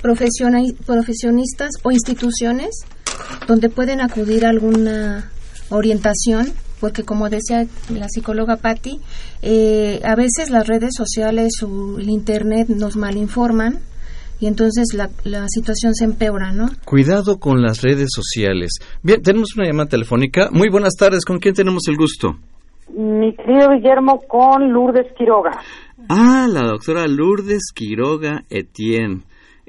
E: profesionistas o instituciones donde pueden acudir a alguna orientación porque como decía la psicóloga Patti, eh, a veces las redes sociales o el Internet nos malinforman y entonces la, la situación se empeora, ¿no?
D: Cuidado con las redes sociales. Bien, tenemos una llamada telefónica. Muy buenas tardes, ¿con quién tenemos el gusto?
K: Mi querido Guillermo con Lourdes Quiroga.
D: Ah, la doctora Lourdes Quiroga Etienne,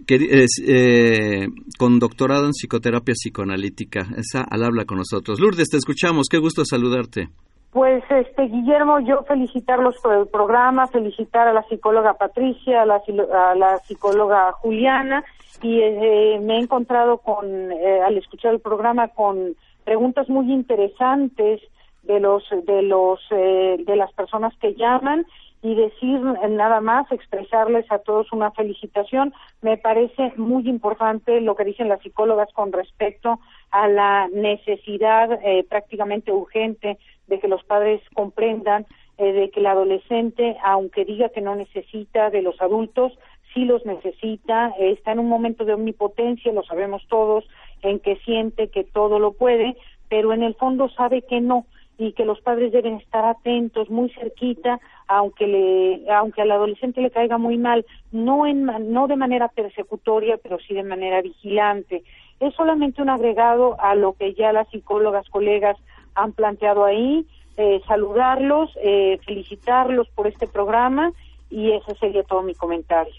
D: es eh, con doctorado en psicoterapia psicoanalítica. Esa al habla con nosotros. Lourdes, te escuchamos, qué gusto saludarte.
K: Pues, este, Guillermo, yo felicitarlos por el programa, felicitar a la psicóloga Patricia, a la, a la psicóloga Juliana, y eh, me he encontrado con, eh, al escuchar el programa, con preguntas muy interesantes de los, de los, eh, de las personas que llaman y decir nada más, expresarles a todos una felicitación. Me parece muy importante lo que dicen las psicólogas con respecto a la necesidad prácticamente urgente de que los padres comprendan eh, de que el adolescente, aunque diga que no necesita de los adultos, sí los necesita, está en un momento de omnipotencia, lo sabemos todos, en que siente que todo lo puede, pero en el fondo sabe que no y que los padres deben estar atentos, muy cerquita, aunque le, aunque al adolescente le caiga muy mal, no en, no de manera persecutoria, pero sí de manera vigilante. Es solamente un agregado a lo que ya las psicólogas, colegas han planteado ahí, eh, saludarlos, eh, felicitarlos por este programa y ese sería todo mi comentario.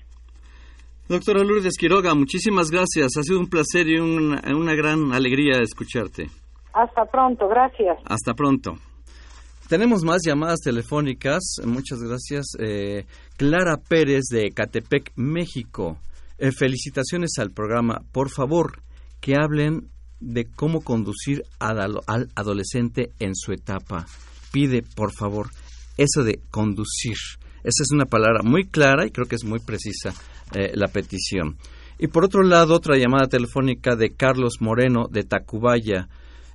D: Doctora Lourdes Quiroga, muchísimas gracias. Ha sido un placer y una, una gran alegría escucharte.
K: Hasta pronto, gracias.
D: Hasta pronto. Tenemos más llamadas telefónicas. Muchas gracias. Eh, Clara Pérez de Catepec, México. felicitaciones al programa. Por favor, que hablen de cómo conducir al, adolescente en su etapa. Pide, por favor, eso de conducir. Esa es una palabra muy clara y creo que es muy precisa eh, la petición. Y por otro lado, otra llamada telefónica de Carlos Moreno de Tacubaya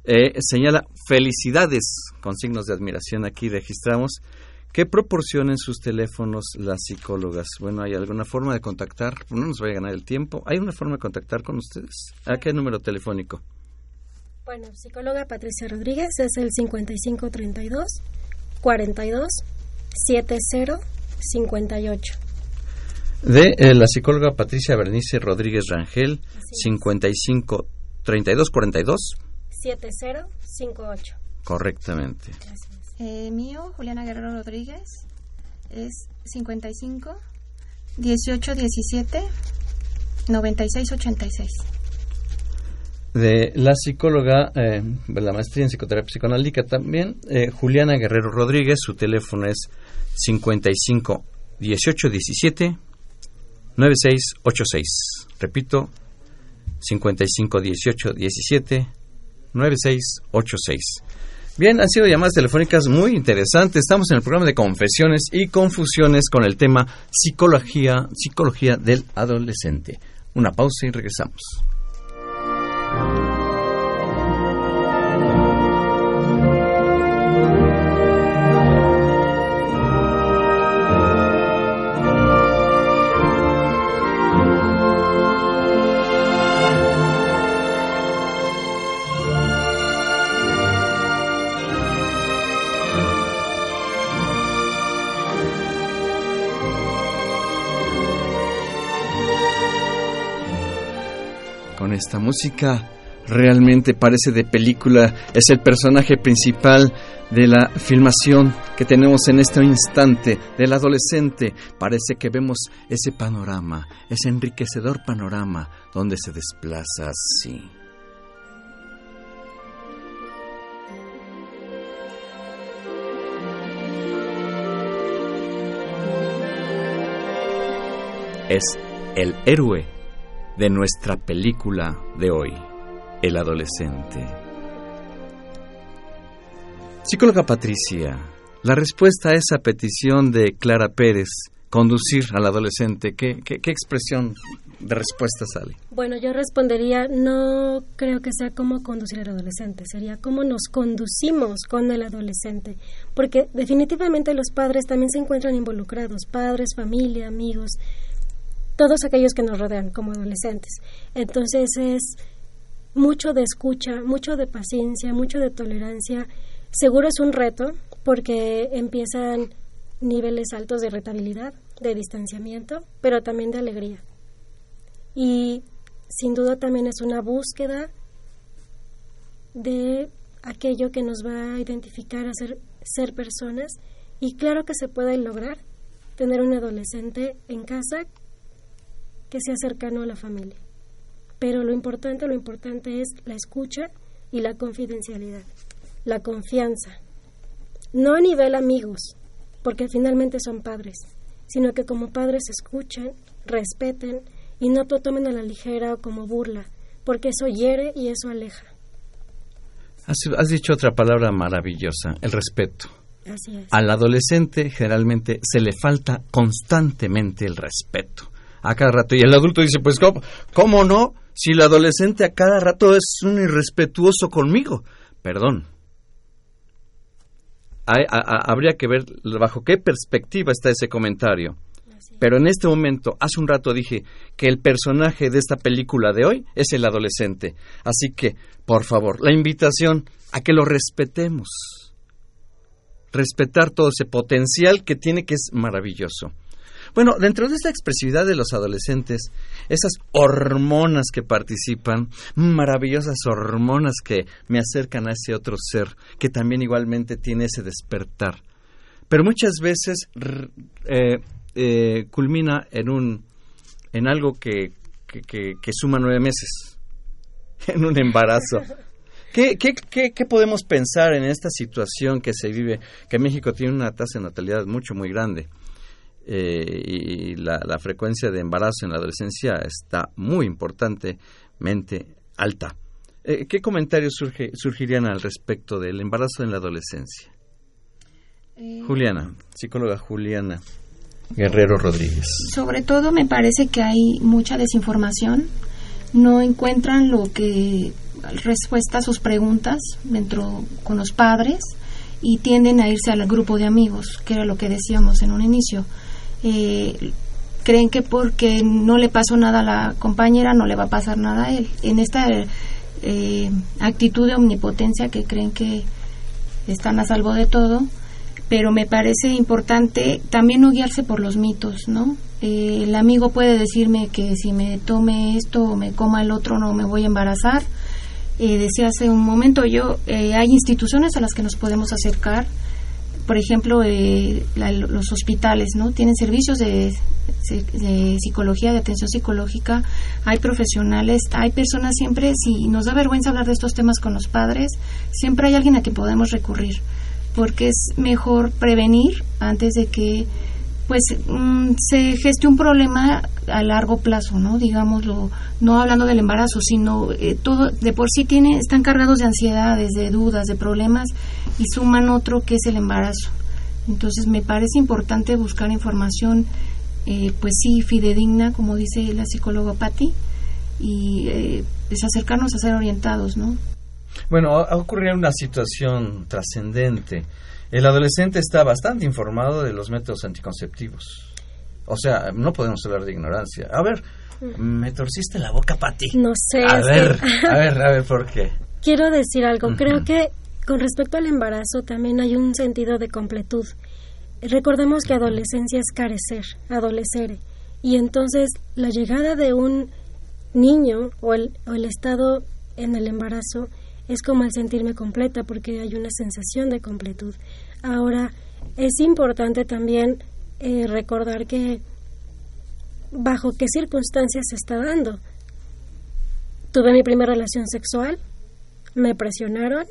D: eh, señala felicidades con signos de admiración. Aquí registramos que proporcionen sus teléfonos las psicólogas. Bueno, ¿hay alguna forma de contactar? No nos vaya a ganar el tiempo. ¿Hay una forma de contactar con ustedes? ¿A qué número telefónico?
F: Bueno, psicóloga Patricia Rodríguez es el 5532 42 70 58.
D: De eh, la psicóloga Patricia Bernice Rodríguez Rangel, 55 32 42
F: 7058.
D: Correctamente.
E: Eh, mío, Juliana Guerrero Rodríguez, es 55 18 17 96 86.
D: De la psicóloga, eh, la maestría en psicoterapia psicoanalítica también, eh, Juliana Guerrero Rodríguez, su teléfono es 55 18 17 9686. Repito, 55 18 17 9686. Bien, han sido llamadas telefónicas muy interesantes. Estamos en el programa de confesiones y confusiones con el tema psicología, psicología del adolescente. Una pausa y regresamos. Esta música realmente parece de película, es el personaje principal de la filmación que tenemos en este instante del adolescente. Parece que vemos ese panorama, ese enriquecedor panorama donde se desplaza así. Es el héroe de nuestra película de hoy, El adolescente. Psicóloga Patricia, la respuesta a esa petición de Clara Pérez, conducir al adolescente, ¿qué, qué, expresión de respuesta sale?
F: Bueno, yo respondería, no creo que sea cómo conducir al adolescente, sería cómo nos conducimos con el adolescente, porque definitivamente los padres también se encuentran involucrados, padres, familia, amigos, todos aquellos que nos rodean como adolescentes. Entonces es mucho de escucha, mucho de paciencia, mucho de tolerancia. Seguro es un reto porque empiezan niveles altos de retabilidad, de distanciamiento, pero también de alegría. Y sin duda también es una búsqueda de aquello que nos va a identificar a ser, ser personas y claro que se puede lograr tener un adolescente en casa que sea cercano a la familia. Pero lo importante, lo importante es la escucha y la confidencialidad, la confianza. No a nivel amigos, porque finalmente son padres, sino que como padres escuchen, respeten y no lo tomen a la ligera o como burla, porque eso hiere y eso aleja.
D: Has, dicho otra palabra maravillosa, el respeto.
F: Así es.
D: Al adolescente generalmente se le falta constantemente el respeto a cada rato. Y el adulto dice, pues ¿cómo, cómo no? Si el adolescente a cada rato es un irrespetuoso conmigo. Perdón. habría que ver bajo qué perspectiva está ese comentario. Pero en este momento, hace un rato dije que el personaje de esta película de hoy es el adolescente. Así que, por favor, la invitación a que lo respetemos. Respetar todo ese potencial que tiene que es maravilloso. Bueno, dentro de esta expresividad de los adolescentes, esas hormonas que participan, maravillosas hormonas que me acercan a ese otro ser, que también igualmente tiene ese despertar. Pero muchas veces eh, eh, culmina en un en algo que, que, suma nueve meses, en un embarazo. ¿Qué, qué, qué, qué podemos pensar en esta situación que se vive, que México tiene una tasa de natalidad mucho, muy grande? Eh, y la, frecuencia de embarazo en la adolescencia está muy importantemente alta. Eh, ¿Qué comentarios surge, surgirían al respecto del embarazo en la adolescencia? Eh, Juliana, psicóloga Juliana Guerrero Rodríguez.
E: Sobre todo me parece que hay mucha desinformación. No encuentran lo que respuesta a sus preguntas dentro con los padres y tienden a irse al grupo de amigos, que era lo que decíamos en un inicio eh, creen que porque no le pasó nada a la compañera no le va a pasar nada a él. En esta eh, actitud de omnipotencia que creen que están a salvo de todo, pero me parece importante también no guiarse por los mitos, ¿no? Eh, el amigo puede decirme que si me tome esto o me coma el otro no me voy a embarazar, eh, decía hace un momento yo, eh, hay instituciones a las que nos podemos acercar, por ejemplo, eh, los hospitales, ¿no? Tienen servicios de, de, psicología, de atención psicológica, hay profesionales, hay personas siempre, si nos da vergüenza hablar de estos temas con los padres, siempre hay alguien a quien podemos recurrir, porque es mejor prevenir antes de que pues mm, se geste un problema a largo plazo, ¿no? Digámoslo, no hablando del embarazo, sino eh, todo de por sí tiene, están cargados de ansiedades, de dudas, de problemas y suman otro que es el embarazo. Entonces me parece importante buscar información, eh, pues sí, fidedigna, como dice la psicóloga Patti, y eh, pues acercarnos a ser orientados, ¿no?
D: Bueno, ha ocurrido una situación trascendente el adolescente está bastante informado de los métodos anticonceptivos. O sea, no podemos hablar de ignorancia. A ver, me torciste la boca, Pati.
F: No sé.
D: A ver, a ver, a ver, ¿por qué?
F: Quiero decir algo. Creo que con respecto al embarazo también hay un sentido de completud. Recordemos que adolescencia es carecer, adolecer. Y entonces la llegada de un niño o el, o el estado en el embarazo es como el sentirme completa porque hay una sensación de completud. Ahora, es importante también eh, recordar que bajo qué circunstancias se está dando. Tuve mi primera relación sexual, me presionaron,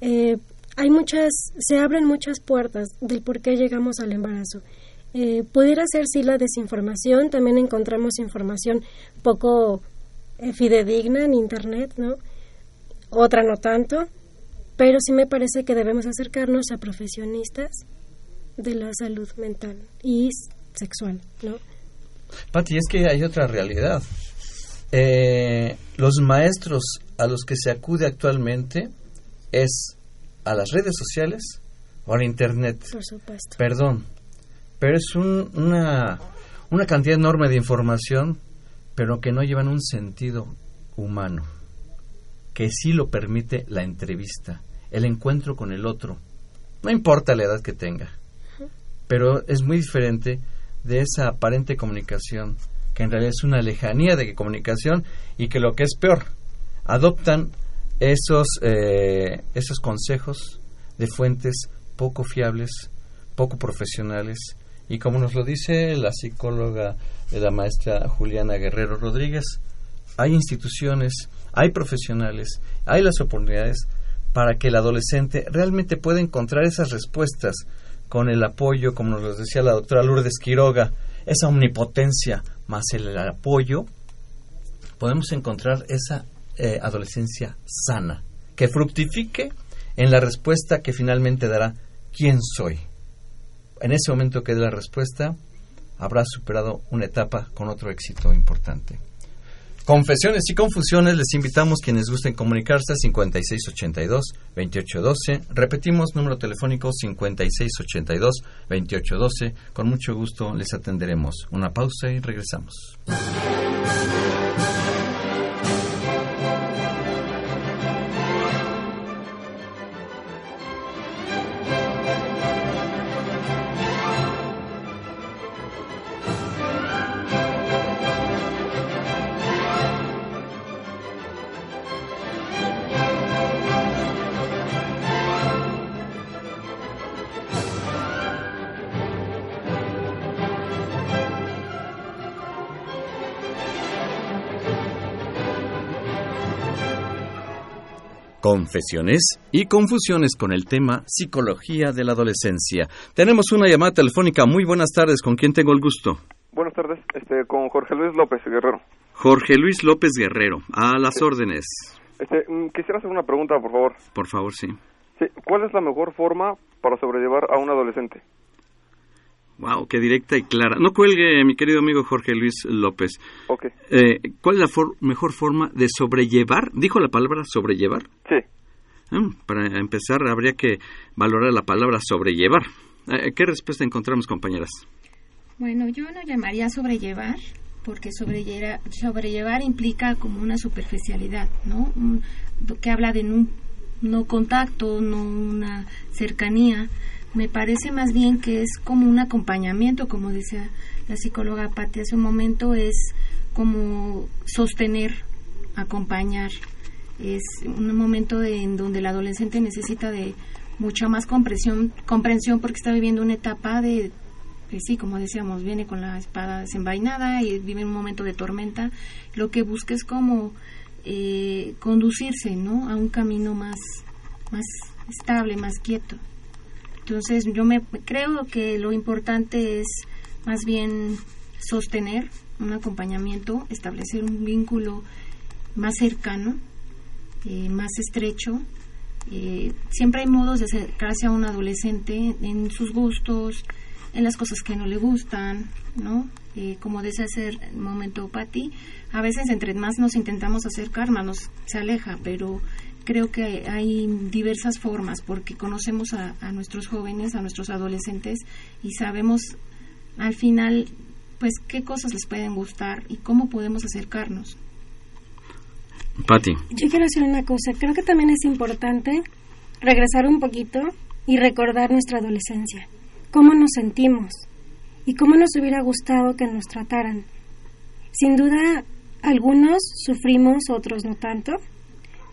F: eh, hay muchas, se abren muchas puertas del por qué llegamos al embarazo. Eh, pudiera ser sí la desinformación, también encontramos información poco fidedigna en Internet, ¿no? Otra no tanto, pero sí me parece que debemos acercarnos a profesionistas de la salud mental y sexual, ¿no?
D: Pati, es que hay otra realidad. Eh, los maestros a los que se acude actualmente es a las redes sociales o al Internet.
F: Por supuesto.
D: Perdón, pero es una, una cantidad enorme de información, pero que no llevan un sentido humano que sí lo permite la entrevista, el encuentro con el otro. No importa la edad que tenga, pero es muy diferente de esa aparente comunicación, que en realidad es una lejanía de comunicación y que lo que es peor, adoptan esos, eh, esos consejos de fuentes poco fiables, poco profesionales, y como nos lo dice la psicóloga, de la maestra Juliana Guerrero Rodríguez, hay instituciones hay profesionales, hay las oportunidades para que el adolescente realmente pueda encontrar esas respuestas con el apoyo, como nos decía la doctora Lourdes Quiroga, esa omnipotencia más el apoyo, podemos encontrar esa eh, adolescencia sana, que fructifique en la respuesta que finalmente dará quién soy. En ese momento que dé la respuesta, habrá superado una etapa con otro éxito importante. Confesiones y confusiones, les invitamos quienes gusten comunicarse a 5682-2812. Repetimos, número telefónico 5682-2812. Con mucho gusto les atenderemos. Una pausa y regresamos. Confesiones y confusiones con el tema Psicología de la Adolescencia. Tenemos una llamada telefónica. Muy buenas tardes. ¿Con quién tengo el gusto?
L: Buenas tardes. Este, con Jorge Luis López Guerrero.
D: Jorge Luis López Guerrero. A las órdenes.
L: Este, mm, quisiera hacer una pregunta, por favor.
D: Por favor, sí.
L: sí. ¿Cuál es la mejor forma para sobrellevar a un adolescente?
D: Wow, qué directa y clara. No cuelgue, mi querido amigo Jorge Luis López.
L: Ok.
D: Eh, ¿Cuál es la mejor forma de sobrellevar? ¿Dijo la palabra sobrellevar?
L: Sí.
D: Mm, para empezar, habría que valorar la palabra sobrellevar. Eh, ¿Qué respuesta encontramos, compañeras?
E: Bueno, yo no llamaría sobrellevar, porque sobrellevar, sobrellevar implica como una superficialidad, ¿no? que habla de un no contacto, no una cercanía me parece más bien que es como un acompañamiento, como decía la psicóloga Patti hace un momento, es como sostener, acompañar. es un momento en donde el adolescente necesita de mucha más comprensión, comprensión porque está viviendo una etapa de, pues sí, como decíamos, viene con la espada desenvainada y vive un momento de tormenta. Lo que busca es como eh, conducirse, ¿no? A un camino más, más estable, más quieto. Entonces yo me creo que lo importante es más bien sostener un acompañamiento, establecer un vínculo más cercano, eh, más estrecho. Eh, siempre hay modos de acercarse a un adolescente en sus gustos, en las cosas que no le gustan, ¿no? Eh, como desea hacer el momento Patti, a veces entre más nos intentamos acercar, más nos se aleja, pero creo que hay diversas formas porque conocemos a, a nuestros jóvenes, a nuestros adolescentes y sabemos al final pues qué cosas les pueden gustar y cómo podemos acercarnos.
D: Patti.
F: Yo quiero decir una cosa, creo que también es importante regresar un poquito y recordar nuestra adolescencia, cómo nos sentimos y cómo nos hubiera gustado que nos trataran. Sin duda, algunos sufrimos, otros no tanto,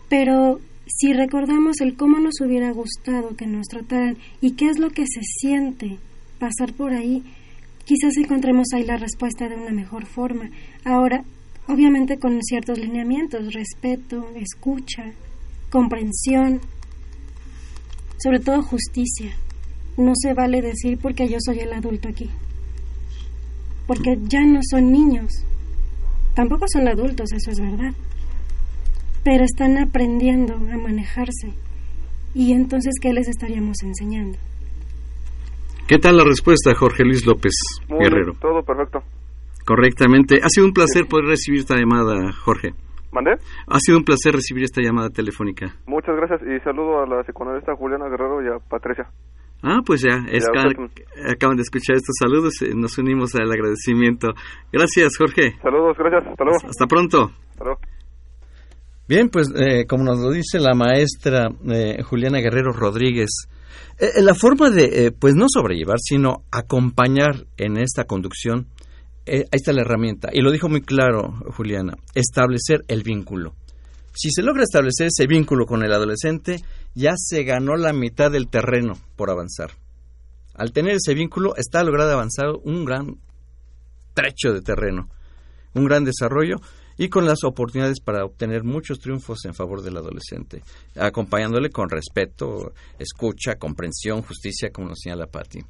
F: pero si recordamos el cómo nos hubiera gustado que nos trataran y qué es lo que se siente pasar por ahí, quizás encontremos ahí la respuesta de una mejor forma. Ahora, obviamente con ciertos lineamientos, respeto, escucha, comprensión, sobre todo justicia. No se vale decir porque yo soy el adulto aquí, porque ya no son niños, tampoco son adultos, eso es verdad, pero están aprendiendo a manejarse. Y entonces, ¿qué les estaríamos enseñando?
D: ¿Qué tal la respuesta, Jorge Luis López Guerrero?
L: todo perfecto.
D: Correctamente. Ha sido un placer poder recibir esta llamada, Jorge.
L: ¿Mandé?
D: Ha sido un placer recibir esta llamada telefónica.
L: Muchas gracias y saludo a la psicoanalista Juliana Guerrero y a Patricia.
D: Ah, pues ya, acaban de escuchar estos saludos, eh, nos unimos al agradecimiento. Gracias, Jorge.
L: Saludos, gracias, hasta luego.
D: Hasta pronto.
L: Hasta luego.
M: Bien, pues eh, como nos lo dice la maestra eh, Juliana Guerrero Rodríguez, eh, la forma de, eh, pues no sobrellevar, sino acompañar en esta conducción, eh, ahí está la herramienta. Y lo dijo muy claro Juliana, establecer el vínculo. Si se logra establecer ese vínculo con el adolescente, ya se ganó la mitad del terreno por avanzar. Al tener ese vínculo, está logrado avanzar un gran trecho de terreno, un gran desarrollo y con las oportunidades para obtener muchos triunfos en favor del adolescente, acompañándole con respeto, escucha, comprensión, justicia, como nos señala Patti.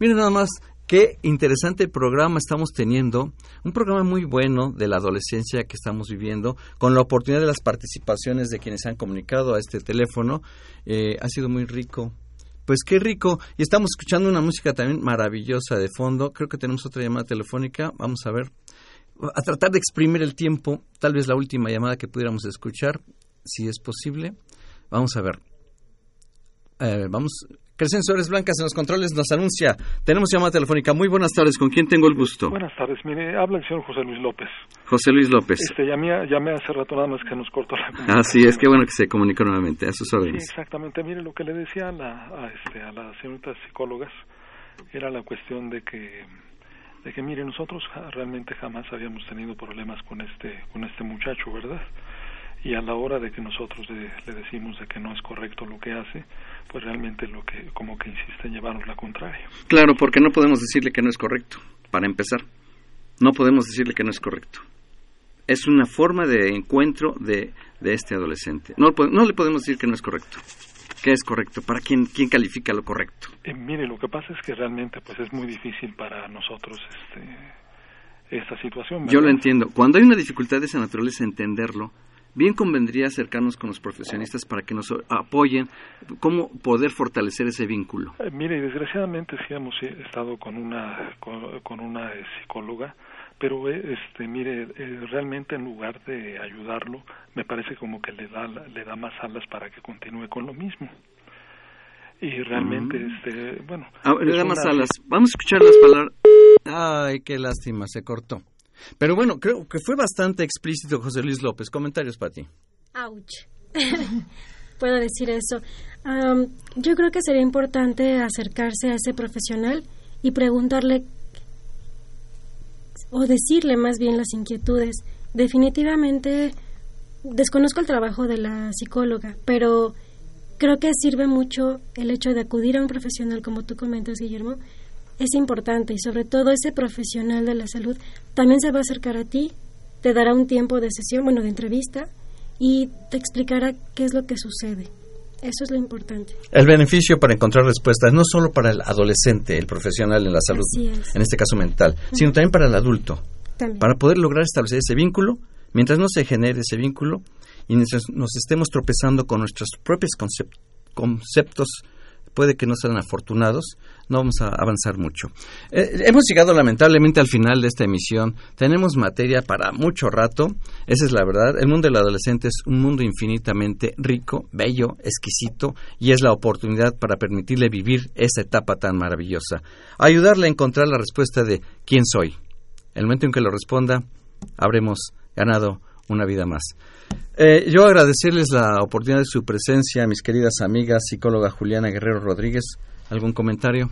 M: Miren nada más qué interesante programa estamos teniendo, un programa muy bueno de la adolescencia que estamos viviendo, con la oportunidad de las participaciones de quienes han comunicado a este teléfono, eh, ha sido muy rico. Pues qué rico. Y estamos escuchando una música también maravillosa de fondo. Creo que tenemos otra llamada telefónica. Vamos a ver a tratar de exprimir el tiempo, tal vez la última llamada que pudiéramos escuchar, si es posible. Vamos a ver. Eh, vamos. Suárez Blancas en los controles nos anuncia. Tenemos llamada telefónica. Muy buenas tardes. ¿Con quién tengo el gusto?
I: Buenas tardes. Mire, habla el señor José Luis López.
D: José Luis López.
I: Este, llamé, llamé hace rato nada más que nos cortó la
D: comunicación. Ah, sí, es que bueno que se comunicó nuevamente. A sus órdenes.
I: Sí, exactamente. Mire, lo que le decía a, la, a, este, a las señoritas psicólogas era la cuestión de que de que mire nosotros realmente jamás habíamos tenido problemas con este con este muchacho verdad y a la hora de que nosotros le, le, decimos de que no es correcto lo que hace pues realmente lo que como que insiste en llevarnos la contraria.
D: Claro porque no podemos decirle que no es correcto para empezar. No podemos decirle que no es correcto. Es una forma de encuentro de, de este adolescente. No, no le podemos decir que no es correcto ¿Qué es correcto? ¿Para quién, quién califica lo correcto?
I: Eh, mire, lo que pasa es que realmente pues es muy difícil para nosotros este, esta situación. ¿verdad?
D: Yo lo entiendo. Cuando hay una dificultad de esa naturaleza, entenderlo, bien convendría acercarnos con los profesionistas para que nos apoyen cómo poder fortalecer ese vínculo.
I: Eh, mire, desgraciadamente sí hemos estado con una, con, con una eh, psicóloga pero este mire eh, realmente en lugar de ayudarlo me parece como que le da le da más alas para que continúe con lo mismo. Y realmente mm. este bueno
D: ah, le da más alas. vamos a escuchar las palabras.
M: Ay qué lástima se cortó. Pero bueno creo que fue bastante explícito José Luis López. Comentarios para ti.
F: Ouch. Puedo decir eso. Um, yo creo que sería importante acercarse a ese profesional y preguntarle o decirle más bien las inquietudes. Definitivamente desconozco el trabajo de la psicóloga, pero creo que sirve mucho el hecho de acudir a un profesional, como tú comentas, Guillermo. Es importante y sobre todo ese profesional de la salud también se va a acercar a ti, te dará un tiempo de sesión, bueno, de entrevista y te explicará qué es lo que sucede. Eso es lo importante.
D: El beneficio para encontrar respuestas no solo para el adolescente, el profesional en la salud, en este caso mental, sino también para el adulto. Para poder lograr establecer ese vínculo, mientras no se genere ese vínculo y nos estemos tropezando con nuestros propios conceptos puede que no sean afortunados, no vamos a avanzar mucho. Eh, hemos llegado lamentablemente al final de esta emisión. Tenemos materia para mucho rato. Esa es la verdad. El mundo del adolescente es un mundo infinitamente rico, bello, exquisito y es la oportunidad para permitirle vivir esa etapa tan maravillosa. Ayudarle a encontrar la respuesta de quién soy. El momento en que lo responda, habremos ganado una vida más. Eh, yo agradecerles la oportunidad de su presencia, mis queridas amigas, psicóloga Juliana Guerrero Rodríguez. ¿Algún comentario?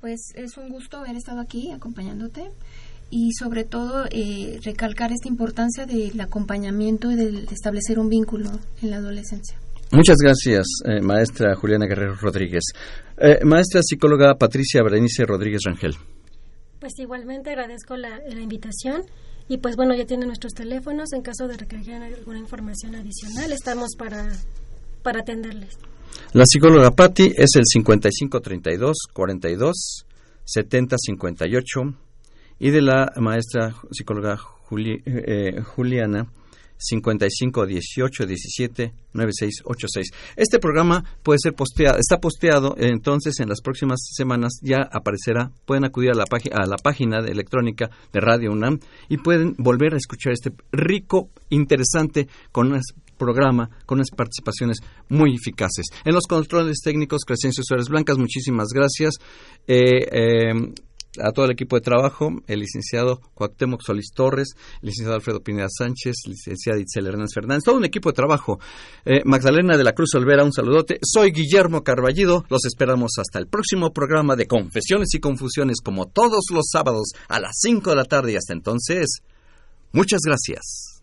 E: Pues es un gusto haber estado aquí acompañándote y sobre todo eh, recalcar esta importancia del acompañamiento y de establecer un vínculo en la adolescencia.
D: Muchas gracias, eh, maestra Juliana Guerrero Rodríguez. maestra psicóloga Patricia Berenice Rodríguez Rangel.
F: Pues igualmente agradezco la invitación y pues bueno, ya tienen nuestros teléfonos. En caso de requerir alguna información adicional, estamos para, para atenderles.
D: La psicóloga Patti es el 5532 42 70 58 y de la maestra psicóloga eh, Juliana 55 18 17 96 86. Este programa puede ser posteado, está posteado, entonces en las próximas semanas ya aparecerá. Pueden acudir a la, a la página de electrónica de Radio UNAM y pueden volver a escuchar este rico, interesante, con un programa con unas participaciones muy eficaces. En los controles técnicos, Crescencio Suárez Blancas, muchísimas gracias. Eh, eh, a todo el equipo de trabajo, el licenciado Cuauhtémoc Solís Torres, el licenciado Alfredo Pineda Sánchez, licenciada Itzel Hernández Fernández, todo un equipo de trabajo. Eh, Magdalena de la Cruz Olvera, un saludote. Soy Guillermo Carballido, los esperamos hasta el próximo programa de Confesiones y Confusiones, como todos los sábados a las 5 de la tarde y hasta entonces, muchas gracias.